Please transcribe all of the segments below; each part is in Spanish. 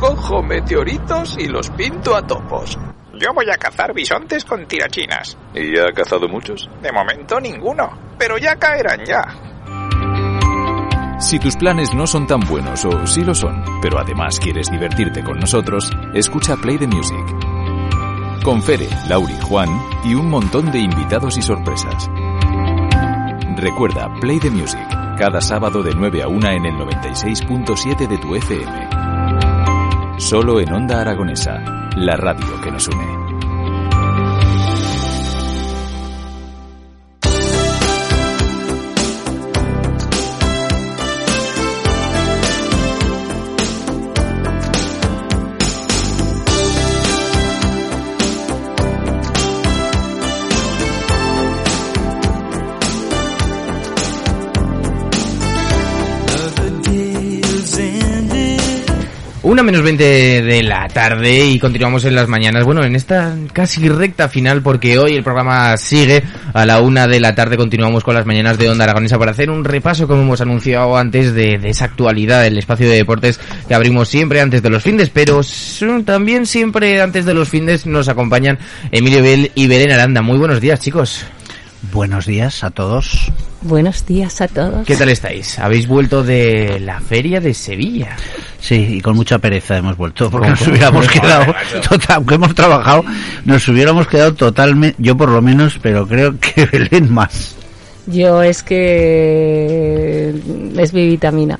Cojo meteoritos y los pinto a topos. Yo voy a cazar bisontes con tirachinas. ¿Y ya ha cazado muchos? De momento ninguno, pero ya caerán ya. Si tus planes no son tan buenos o sí lo son, pero además quieres divertirte con nosotros, escucha Play the Music. Con Fere, Lauri, Juan y un montón de invitados y sorpresas. Recuerda Play the Music, cada sábado de 9 a 1 en el 96.7 de tu FM. Solo en Onda Aragonesa, la radio que nos une. Una menos 20 de la tarde y continuamos en las mañanas. Bueno, en esta casi recta final porque hoy el programa sigue a la una de la tarde. Continuamos con las mañanas de Onda Aragonesa para hacer un repaso, como hemos anunciado antes, de, de esa actualidad del espacio de deportes que abrimos siempre antes de los findes, pero también siempre antes de los findes nos acompañan Emilio Bel y Belén Aranda. Muy buenos días, chicos. Buenos días a todos. Buenos días a todos. ¿Qué tal estáis? Habéis vuelto de la feria de Sevilla. Sí, y con mucha pereza hemos vuelto, porque nos hubiéramos quedado, total, aunque hemos trabajado, nos hubiéramos quedado totalmente, yo por lo menos, pero creo que Belén más. Yo es que es mi vitamina.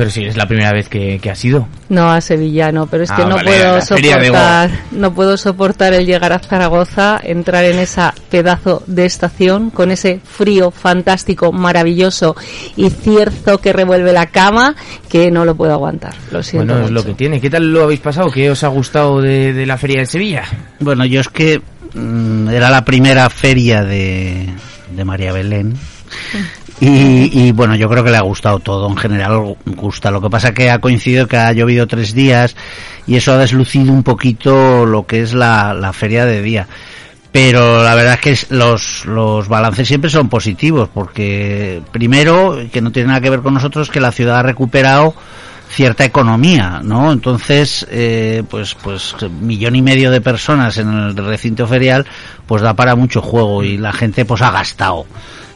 Pero si es la primera vez que, que has ido. No, a Sevilla no, pero es Ah, que no vale, puedo soportar, no puedo soportar el llegar a Zaragoza, entrar en esa pedazo de estación con ese frío fantástico, maravilloso y cierzo que revuelve la cama, que no lo puedo aguantar. Lo siento Bueno, es lo que tiene. ¿Qué tal lo habéis pasado? ¿Qué os ha gustado de, de la feria de Sevilla? Bueno, yo es que mm, era la primera feria de, de María Belén. Y, y, bueno, yo creo que le ha gustado todo, en general gusta. Lo que pasa que ha coincidido que ha llovido tres días y eso ha deslucido un poquito lo que es la, la feria de día. Pero la verdad es que los, los balances siempre son positivos, porque primero, que no tiene nada que ver con nosotros, que la ciudad ha recuperado cierta economía, ¿no? Entonces, eh, pues, pues millón y medio de personas en el recinto ferial, pues da para mucho juego y la gente pues ha gastado.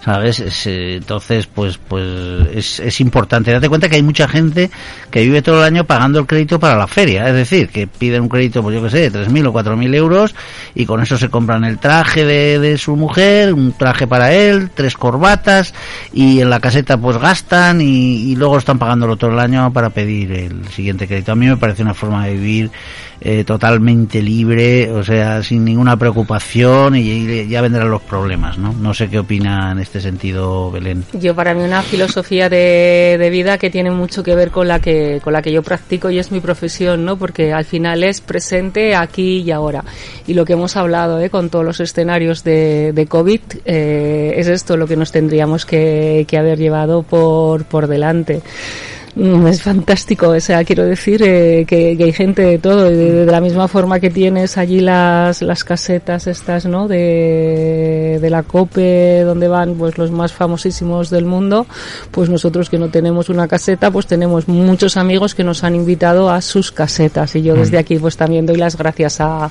¿Sabes? Es, eh, entonces, pues, pues es, es importante. Date cuenta que hay mucha gente que vive todo el año pagando el crédito para la feria. Es decir, que piden un crédito, pues yo que sé, 3.000 o 4.000 euros y con eso se compran el traje de, de su mujer, un traje para él, tres corbatas y en la caseta pues gastan y, y luego están pagándolo todo el año para pedir el siguiente crédito. A mí me parece una forma de vivir eh, totalmente libre, o sea, sin ninguna preocupación y, ya vendrán los problemas, ¿no? No sé qué opina en este sentido Belén. Yo para mí una filosofía de, de vida que tiene mucho que ver con la que con la que yo practico y es mi profesión, ¿no? Porque al final es presente aquí y ahora. Y lo que hemos hablado, ¿eh? Con todos los escenarios de, de COVID eh, es esto lo que nos tendríamos que, que haber llevado por por delante. Mm, Es fantástico, o sea, quiero decir eh, que, que hay gente de todo, y de, de la misma forma que tienes allí las, las casetas estas, ¿no? De, de la COPE, donde van pues los más famosísimos del mundo, pues nosotros que no tenemos una caseta, pues tenemos muchos amigos que nos han invitado a sus casetas y yo desde aquí pues también doy las gracias a,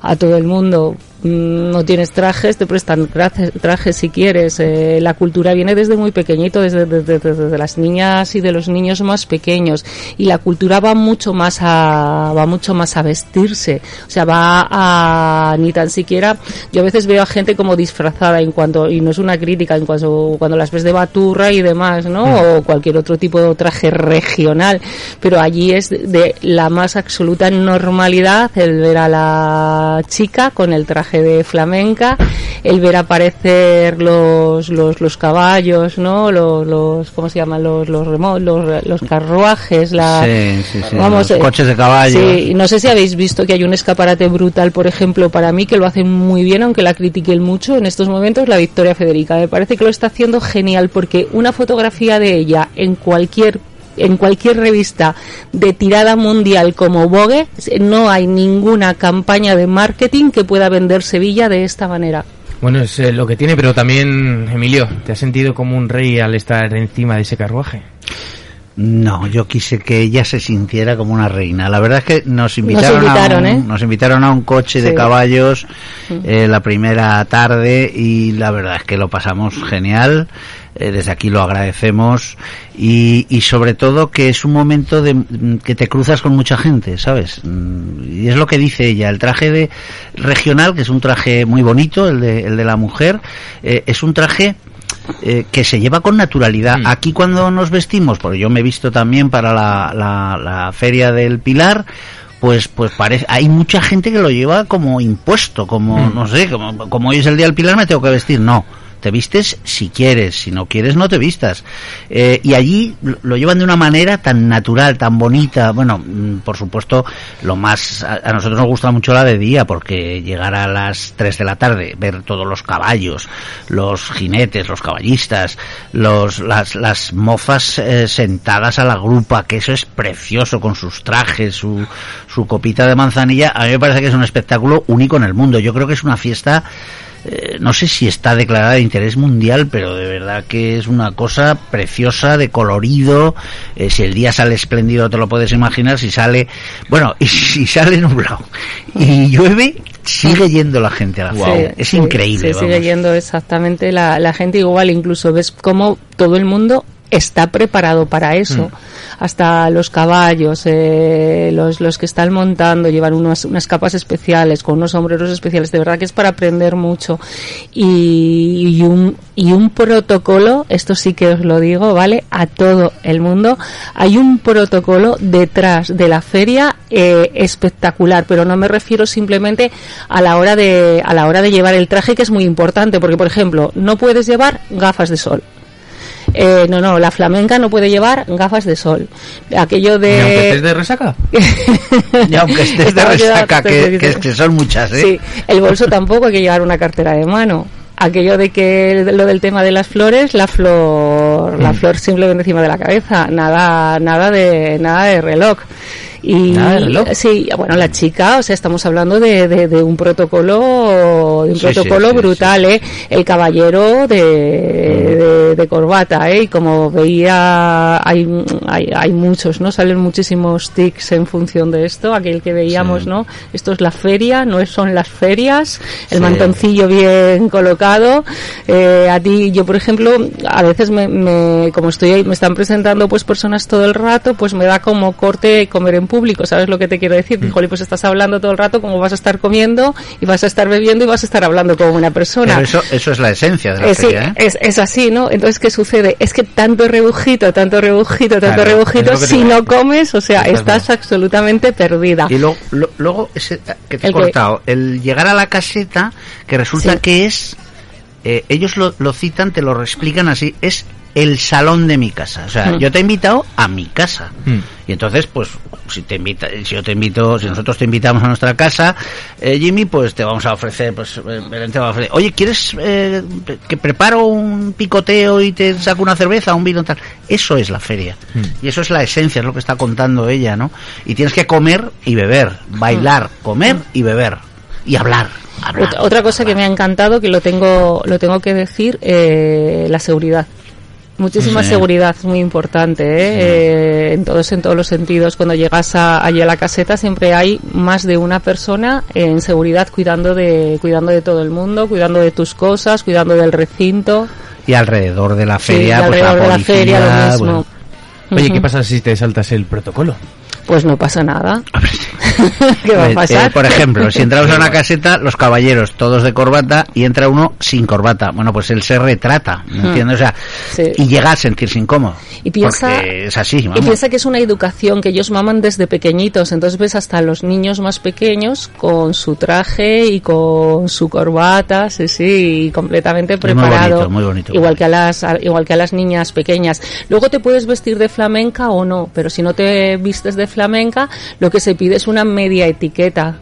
a todo el mundo. Mm, No tienes trajes, te prestan trajes, si quieres. Eh, la cultura viene desde muy pequeñito, desde, desde, desde las niñas y de los niños más pequeños. Y la cultura va mucho más a, va mucho más a vestirse. O sea, va a, ni tan siquiera, yo a veces veo a gente como disfrazada en cuanto, y no es una crítica, en cuanto, cuando las ves de baturra y demás, ¿no? O cualquier otro tipo de traje regional. Pero allí es de la más absoluta normalidad el ver a la chica con el traje de flamenca, el ver aparecer los, los, los caballos, ¿no? Los, los, ¿cómo se llaman? Los, los, remo- los, los carruajes, la, Sí, sí, sí, vamos, los eh, coches de caballos. Sí, no sé si habéis visto que hay un escaparate brutal, por ejemplo, para mí, que lo hacen muy bien, aunque la critiquen mucho en estos momentos, la Victoria Federica. Me parece que lo está haciendo genial, porque una fotografía de ella en cualquier en cualquier revista de tirada mundial como Vogue, no hay ninguna campaña de marketing que pueda vender Sevilla de esta manera. Bueno, es eh, lo que tiene, pero también, Emilio, ¿te has sentido como un rey al estar encima de ese carruaje? No, yo quise que ella se sintiera como una reina. La verdad es que nos invitaron, invitaron, a, un, ¿eh? nos invitaron a un coche de caballos eh, la primera tarde y la verdad es que lo pasamos genial. Eh, desde aquí lo agradecemos y, y sobre todo que es un momento de mm, que te cruzas con mucha gente, ¿sabes? Mm, Y es lo que dice ella. El traje de regional, que es un traje muy bonito, el de, el de la mujer, es un traje eh, que se lleva con naturalidad. Mm. Aquí cuando nos vestimos, porque yo me he visto también para la, la, la feria del Pilar, pues pues parece hay mucha gente que lo lleva como impuesto, como no sé, como, como hoy es el día del Pilar me tengo que vestir, no. Te vistes si quieres, si no quieres no te vistas. Eh, y allí lo- llevan de una manera tan natural, tan bonita. Bueno, mm, por supuesto, lo más a, a nosotros nos gusta mucho la de día porque llegar a las 3 de la tarde, ver todos los caballos, los jinetes, los caballistas, los las las mofas eh, sentadas a la grupa, que eso es precioso con sus trajes, su su copita de manzanilla, a mí me parece que es un espectáculo único en el mundo. Yo creo que es una fiesta eh, no sé si está declarada de interés mundial, pero de verdad que es una cosa preciosa, de colorido. Eh, si el día sale espléndido, te lo puedes imaginar. Si sale, bueno, y si sale nublado y llueve, sigue yendo la gente a la feria. Es sí, increíble. Sigue yendo exactamente la, la gente igual, incluso ves cómo todo el mundo está preparado para eso. Hasta los caballos, eh, los, los que están montando llevan unas, unas capas especiales, con unos sombreros especiales. De verdad que es para aprender mucho. Y, y un, y un protocolo, esto sí que os lo digo, ¿vale? A todo el mundo. Hay un protocolo detrás de la feria eh, espectacular, pero no me refiero simplemente a la hora de, a la hora de llevar el traje, que es muy importante, porque por ejemplo, no puedes llevar gafas de sol. Eh, no, no, la flamenca no puede llevar gafas de sol. Aquello ¿Y aunque de... estés de resaca? Y aunque estés de Estaba resaca, que, que, que son muchas, ¿eh? Sí, el bolso tampoco hay que llevar una cartera de mano. Aquello de que lo del tema de las flores, la flor, Mm. la flor simplemente encima de la cabeza, nada, nada de, nada de reloj. Y ¿Nada de reloj? sí, bueno, la chica, o sea, estamos hablando de, de, de un protocolo, de un Sí, protocolo sí, sí, brutal, ¿eh? El caballero de, de, de corbata, ¿eh? Y como veía, hay, hay, hay muchos, ¿no? Salen muchísimos tics en función de esto, aquel que veíamos, Sí. ¿no? Esto es la feria, no son las ferias, el Sí. mantoncillo bien colocado. Eh, a ti, yo por ejemplo, a veces me, me- como estoy ahí, me están presentando pues personas todo el rato, pues me da como corte comer en público, ¿sabes lo que te quiero decir? Jolín, pues estás hablando todo el rato como vas a estar comiendo y vas a estar bebiendo y vas a estar hablando como una persona. Pero eso, eso es la esencia de la Eh, sí, ¿eh? es, es así, ¿no? Entonces, ¿qué sucede? Es que tanto rebujito, tanto rebujito, tanto Claro, rebujito, lo si a no comes, o sea, Estás estás absolutamente perdida. Y luego, lo- luego ese, que te he que- cortado, el llegar a la caseta, que resulta Sí. que es, eh, ellos lo, lo citan, te lo explican así, es el salón de mi casa. O sea, Mm. yo te he invitado a mi casa. Mm. Y entonces, pues, si te invita, si yo te invito, si nosotros te invitamos a nuestra casa, eh, Jimmy, pues te vamos a ofrecer, pues, eh, te va a ofrecer, oye, ¿quieres eh, que preparo un picoteo y te saco una cerveza, un vino tal? Eso es la feria. Mm. Y eso es la esencia, es lo que está contando ella, ¿no? Y tienes que comer y beber, bailar, comer y beber. Y hablar. hablar, Otra, otra cosa que me ha encantado, que lo tengo, lo tengo que decir, eh, la seguridad. Muchísima Sí. seguridad, es muy importante, ¿eh? Eh, en todos, en todos los sentidos. Cuando llegas a, allí a la caseta siempre hay más de una persona en seguridad cuidando de, cuidando de todo el mundo, cuidando de tus cosas, cuidando del recinto. Y alrededor de la Sí, feria, y pues la alrededor de la policía, feria lo mismo. bueno, Oye. ¿qué pasa si te saltas el protocolo? Pues no pasa nada. ¿Qué va a pasar? eh, por ejemplo, si entramos a una caseta, los caballeros todos de corbata y entra uno sin corbata. Bueno, pues él se retrata, ¿me entiendes? O sea, Sí. y llega a sentirse incómodo. Y piensa, Porque es así, y piensa que es una educación que ellos maman desde pequeñitos. Entonces ves hasta los niños más pequeños con su traje y con su corbata, sí, sí, completamente muy preparado. bonito, muy bonito. Igual que a las, igual que a las niñas pequeñas. Luego te puedes vestir de flamenca o no, pero si no te vistes de flamenca, lo que se pide es una media etiqueta.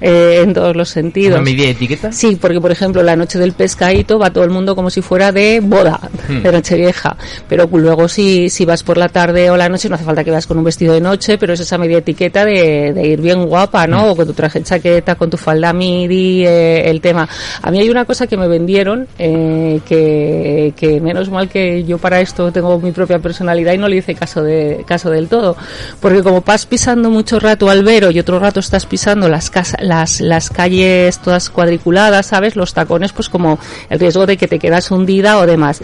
Eh, en todos los sentidos. ¿Una media etiqueta? Sí, porque por ejemplo la noche del pescadito va todo el mundo como si fuera de boda, Hmm. de noche vieja. Pero luego si, si vas por la tarde o la noche no hace falta que vayas con un vestido de noche, pero es esa media etiqueta de, de ir bien guapa, ¿no? Hmm. O con tu traje de chaqueta, con tu falda midi, eh, el tema. A mí hay una cosa que me vendieron, eh, que, que menos mal que yo para esto tengo mi propia personalidad y no le hice caso de caso del todo. Porque como vas pisando mucho rato Albero y otro rato estás pisando las casas, las, las calles todas cuadriculadas, ¿sabes? Los tacones, pues como el riesgo de que te quedas hundida o demás.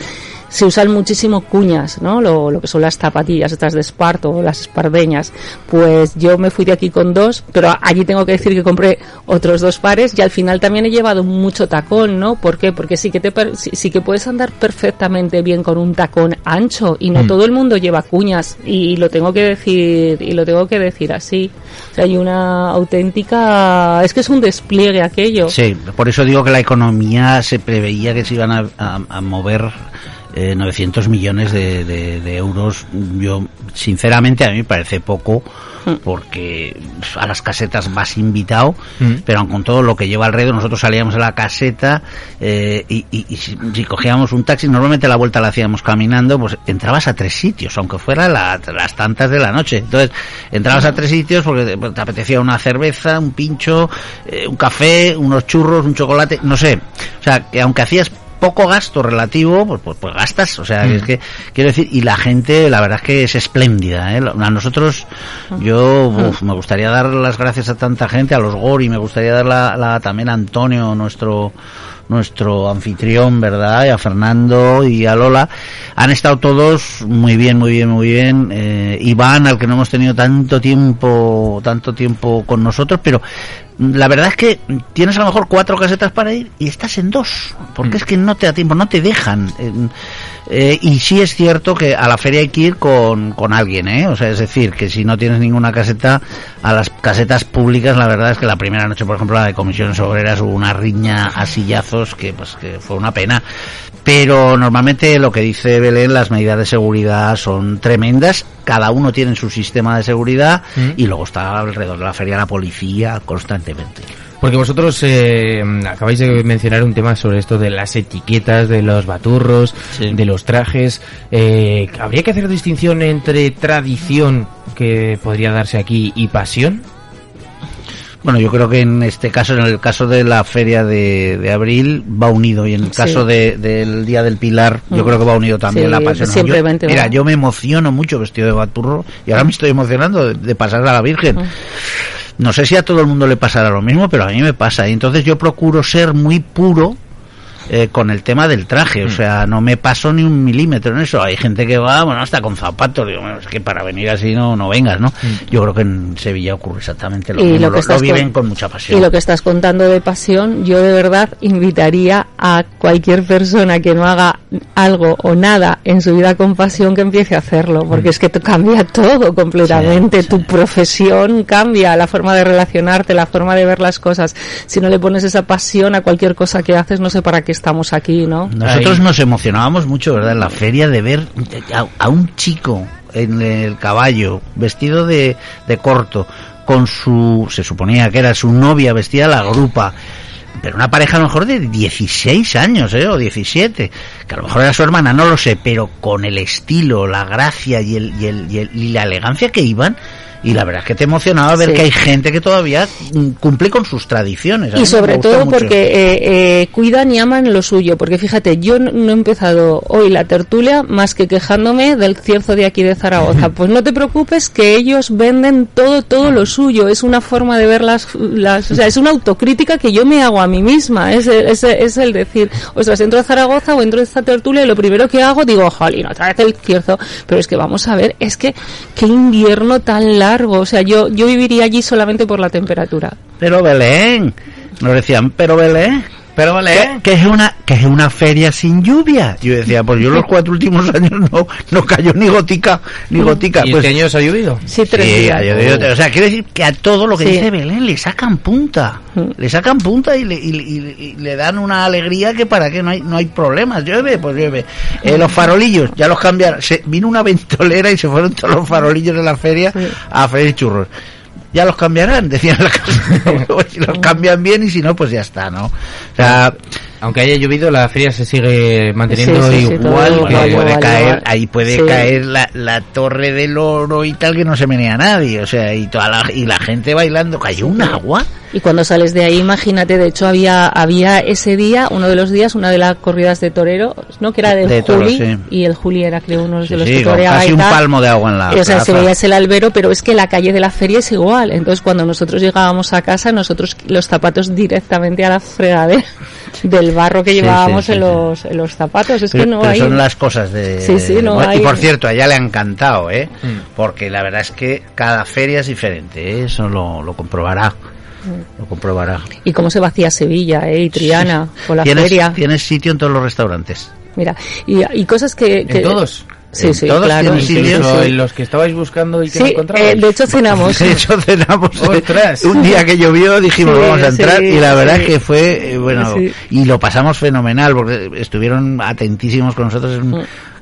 Se usan muchísimo cuñas, ¿no? Lo, lo que son las zapatillas estas de esparto o las espardeñas. Pues yo me fui de aquí con dos, pero allí tengo que decir que compré otros dos pares y al final también he llevado mucho tacón, ¿no? ¿Por qué? Porque sí que te sí, sí que puedes andar perfectamente bien con un tacón ancho y no Mm. todo el mundo lleva cuñas y lo tengo que decir y lo tengo que decir así. O sea, hay una auténtica es que es un despliegue aquello. Sí, por eso digo que la economía se preveía que se iban a, a- a mover eh, 900 millones de, de- de euros. Yo, sinceramente, a mí me parece poco porque a las casetas vas invitado, Mm. pero aun con todo lo que lleva alrededor, nosotros salíamos a la caseta eh, y, y- y si, si cogíamos un taxi, normalmente la vuelta la hacíamos caminando, pues entrabas a tres sitios, aunque fuera la- las tantas de la noche. Entonces, entrabas a tres sitios porque te, te apetecía una cerveza, un pincho, eh, un café, unos churros, un chocolate, no sé. O sea, que aunque hacías poco gasto relativo, pues, pues, pues gastas, o sea, Mm. es que quiero decir, y la gente, la verdad es que es espléndida, ¿eh? A nosotros, yo uf, me gustaría dar las gracias a tanta gente, a los Gori, me gustaría dar la, la- también a Antonio, nuestro nuestro anfitrión, ¿verdad? Y a Fernando y a Lola. Han estado todos muy bien, muy bien, muy bien. Eh, Iván, al que no hemos tenido tanto tiempo, tanto tiempo con nosotros, pero la verdad es que tienes a lo mejor cuatro casetas para ir y estás en dos, porque es que no te da tiempo, no te dejan. Eh, eh, y sí es cierto que a la feria hay que ir con, con alguien, ¿eh? O sea, es decir, que si no tienes ninguna caseta, a las casetas públicas, la verdad es que la primera noche, por ejemplo, la de comisiones obreras hubo una riña a sillazos que, pues, que fue una pena. Pero normalmente lo que dice Belén, las medidas de seguridad son tremendas. Cada uno tiene su sistema de seguridad Mm. y luego está alrededor de la feria la policía constantemente. Porque vosotros eh, acabáis de mencionar un tema sobre esto de las etiquetas, de los baturros, Sí. de los trajes. Eh, ¿Habría que hacer distinción entre tradición, que podría darse aquí, y pasión? Bueno, yo creo que en este caso, en el caso de la feria de, de abril, va unido. Y en el Sí. caso de- del Día del Pilar, yo Mm. creo que va unido también Sí, la pasión. siempre Yo- va mira, yo me emociono mucho vestido de baturro y ahora me estoy emocionando de, de pasar a la Virgen. No sé si a todo el mundo le pasará lo mismo, pero a mí me pasa. Y entonces yo procuro ser muy puro eh, con el tema del traje. Mm. O sea, no me paso ni un milímetro en eso. Hay gente que va, bueno, hasta con zapatos. Digo, bueno, es que para venir así no, no vengas, ¿no? Yo creo que en Sevilla ocurre exactamente lo Mm. Y mismo. lo Lo, que estás lo viven con- con mucha pasión. Y lo que estás contando de pasión, yo de verdad invitaría a cualquier persona que no haga algo o nada en su vida con pasión que empiece a hacerlo, porque es que te cambia todo completamente, Mm. Sí, sí. tu profesión cambia, la forma de relacionarte, la forma de ver las cosas. Si no le pones esa pasión a cualquier cosa que haces, no sé para qué estamos aquí, ¿no? Nosotros Ahí. nos emocionábamos mucho, ¿verdad? En la feria de ver a, a un chico en el caballo, vestido de, de corto, con su, se suponía que era su novia vestida a la grupa. Pero una pareja a lo mejor de 16 años, ¿eh? O 17. Que a lo mejor era su hermana, no lo sé. Pero con el estilo, la gracia y, el, y, el, y, el- y la elegancia que iban. Y la verdad es que te emocionaba ver Sí. que hay gente que todavía cumple con sus tradiciones. A Y sobre todo mucho. porque eh, eh, cuidan y aman lo suyo, porque fíjate, yo no he empezado hoy la tertulia más que quejándome del cierzo de aquí de Zaragoza. Pues no te preocupes que ellos venden todo, todo lo suyo. Es una forma de ver las, las o sea, es una autocrítica que yo me hago a mí misma. Es, es, el- es el decir, ostras, entro a Zaragoza o entro a esta tertulia y lo primero que hago digo, jolín, otra vez el cierzo. Pero es que vamos a ver, es que qué invierno tan largo largo. O sea, yo, yo viviría allí solamente por la temperatura. Pero Belén, nos decían, pero Belén, Pero vale, que, ¿eh? que es una que es una feria sin lluvia. Yo decía, pues yo los cuatro últimos años no, no cayó ni gotica, ni gotica. ¿Y Pues, este año os ha llovido? Sí, tres Sí, días. ha llovido. o sea, quiere decir que a todo lo que Sí. dice Belén le sacan punta. Mm. Le sacan punta y le, y, y- y le dan una alegría que para qué no hay, no hay problemas. Llueve, pues llueve. Eh, los farolillos, ya los cambiaron. Se, vino una ventolera y se fueron todos los farolillos de la feria Sí. a freír churros. Ya los cambiarán, decían la casa. si los cambian bien y si no, pues ya está, ¿no? O sea, Aunque haya llovido, la feria se sigue manteniendo Sí, sí, sí, todo igual. que- puede caer, ahí puede caer la, la torre del oro y tal que no se menea nadie, o sea, y toda la, y la gente bailando, cayó un agua. Y cuando sales de ahí, imagínate, de hecho había había ese día, uno de los días, una de las corridas de torero, ¿no? Que era del De Juli, y el Juli era creo uno de los que toreaba casi y un palmo de agua en la o sea, se veía ese albero, pero es que la calle de la feria es igual. Entonces, cuando nosotros llegábamos a casa, nosotros los zapatos directamente a la fregadera del barro que Sí, llevábamos sí, sí, en, sí. los, en los zapatos. Es Pero, que no pero hay... son las cosas de... Sí, sí, no Bueno, Y hay- por cierto, a ella le ha encantado, ¿eh? Mm. Porque la verdad es que cada feria es diferente, ¿eh? Eso lo, lo comprobará. Lo comprobará. Y cómo se vacía Sevilla, ¿eh? Y Triana, con la ¿Tienes, feria. tienes sitio en todos los restaurantes. Mira, y, y cosas que... que ¿En todos? Sí, ¿En sí, todos claro. Incluso sí. en los que estabais buscando y que no Sí, encontrabais. eh, de hecho cenamos. De hecho, cenamos. ¡Ostras! Un día que llovió dijimos Sí, vamos a entrar sí, y la verdad sí. es que fue, eh, bueno, Sí. y lo pasamos fenomenal porque estuvieron atentísimos con nosotros. Mm.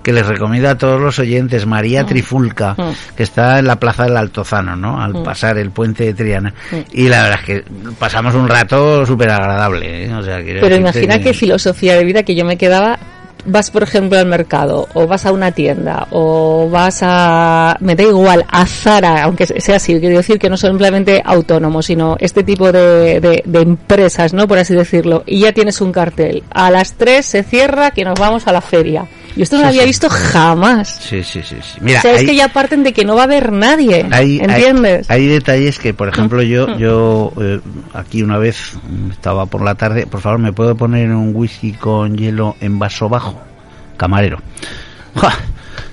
Que les recomiendo a todos los oyentes, María Trifulca, Mm. que está en la plaza del Altozano, ¿no? Al Mm. pasar el puente de Triana. Mm. Y la verdad es que pasamos un rato súper agradable, ¿eh? O sea, quiero Pero imagina que- qué filosofía de vida que yo me quedaba. Vas, por ejemplo, al mercado, o vas a una tienda, o vas a. Me da igual, a Zara, aunque sea así, quiero decir que no son simplemente autónomos, sino este tipo de, de, de empresas, ¿no? Por así decirlo. Y ya tienes un cartel. A las 3 se cierra que nos vamos a la feria. Y esto no Sí, lo había sí. visto jamás. Sí, sí, sí. sí. Mira, o sea, es hay- que ya parten de que no va a haber nadie. Hay, ¿Entiendes? Hay, hay detalles que, por ejemplo, yo, yo eh, aquí una vez mm, estaba por la tarde, por favor, ¿me puedo poner un whisky con hielo en vaso bajo? Camarero. ¡Ja!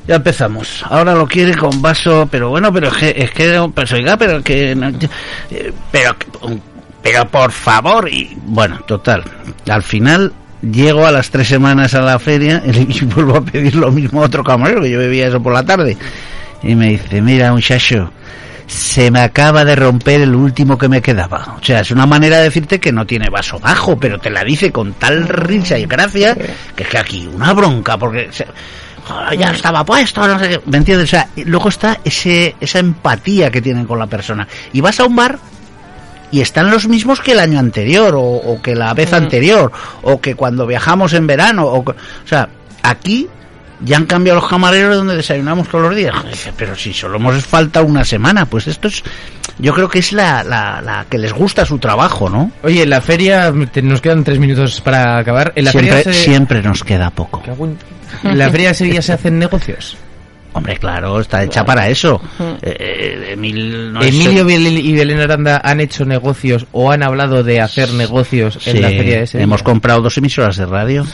Ya empezamos. Ahora lo quiere con vaso, pero bueno, pero es que, es que, pues oiga, pero que, eh, pero, pero por favor, y bueno, total. Al final llego a las tres semanas a la feria y vuelvo a pedir lo mismo a otro camarero, que yo bebía eso por la tarde. Y me dice, mira muchacho, se me acaba de romper el último que me quedaba. O sea, es una manera de decirte que no tiene vaso bajo, pero te la dice con tal risa y gracia que es que aquí una bronca, porque se- ya estaba puesto, no sé qué. ¿Me entiendes? O sea, luego está ese, esa empatía que tienen con la persona. Y vas a un bar y están los mismos que el año anterior, o, o que la vez anterior, o que cuando viajamos en verano, o, o sea, aquí ya han cambiado los camareros donde desayunamos todos los días. Pero si solo hemos falta una semana, pues esto es, yo creo que es la, la, la que les gusta su trabajo, ¿no? Oye, en la feria, te- nos quedan tres minutos para acabar. En la Siempre, feria se... siempre nos queda poco. En la feria de Sevilla se hacen negocios. Hombre, claro, está hecha para eso. Eh, eh, Emil no es- Emilio y Belén Aranda han hecho negocios o han hablado de hacer negocios en la feria de Sevilla. hemos comprado dos emisoras de radio.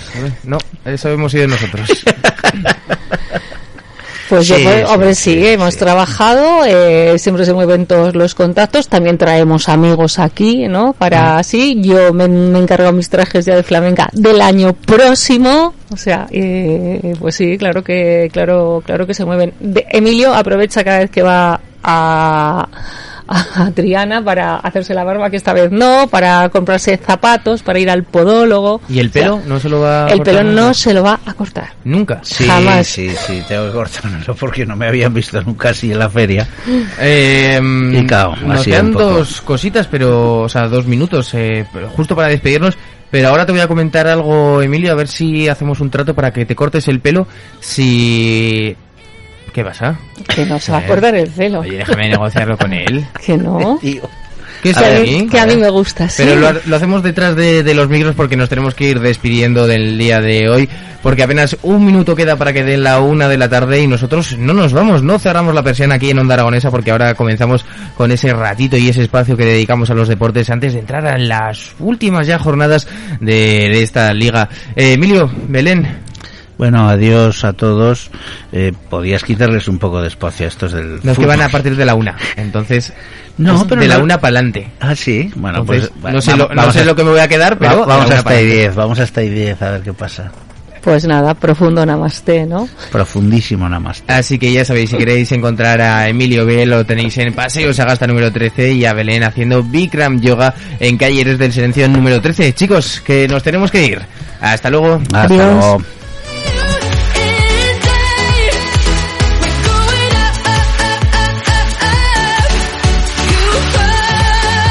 No, eso hemos sido nosotros. Pues yo, pues, sí, hombre, sí, sí, hemos trabajado, eh, siempre se mueven todos los contactos, también traemos amigos aquí, ¿no? Para así, yo me, me he encargado mis trajes ya de flamenca del año próximo, o sea, eh, pues sí, claro que, claro, claro que se mueven. De- Emilio aprovecha cada vez que va a, a Triana para hacerse la barba, que esta vez no, para comprarse zapatos, para ir al podólogo. ¿Y el O sea, pelo no se lo va a el cortar pelo no nunca? se lo va a cortar. Nunca. Sí, Jamás. sí, sí, tengo que cortármelo porque no me habían visto nunca así en la feria. Eh, Y claro, nos así quedan dos cositas, pero, o sea, dos minutos, eh, justo para despedirnos. Pero ahora te voy a comentar algo, Emilio, a ver si hacemos un trato para que te cortes el pelo. Si. ¿Qué pasa? Que no se va a Eh, cortar el pelo. Oye, déjame negociarlo con él. Que no. Tío. ¿Qué es que, a de mí, que a mí me gusta, sí. Pero lo, lo hacemos detrás de, de los micros porque nos tenemos que ir despidiendo del día de hoy, porque apenas un minuto queda para que den la una de la tarde y nosotros no nos vamos, no cerramos la persiana aquí en Onda Aragonesa porque ahora comenzamos con ese ratito y ese espacio que dedicamos a los deportes antes de entrar a las últimas ya jornadas de, de esta liga. Eh, Emilio, Belén, Bueno, adiós a todos. Eh, podías quitarles un poco de espacio a estos del. Los que van a partir de la una. Entonces, No, pero de la una para adelante. Ah, sí. Bueno, Entonces, pues no sé, va- lo, no vamos sé a- lo que me voy a quedar, pero vamos hasta ahí adelante. 10, vamos hasta ahí 10 a ver qué pasa. Pues nada, profundo namaste, ¿no? Profundísimo nada más. Así que ya sabéis, si queréis encontrar a Emilio B, lo tenéis en Paseo Sagasta número 13 y a Belén haciendo Bikram Yoga en Calleres del Silencio número 13. Chicos, que nos tenemos que ir. Hasta luego. Hasta Adiós. luego.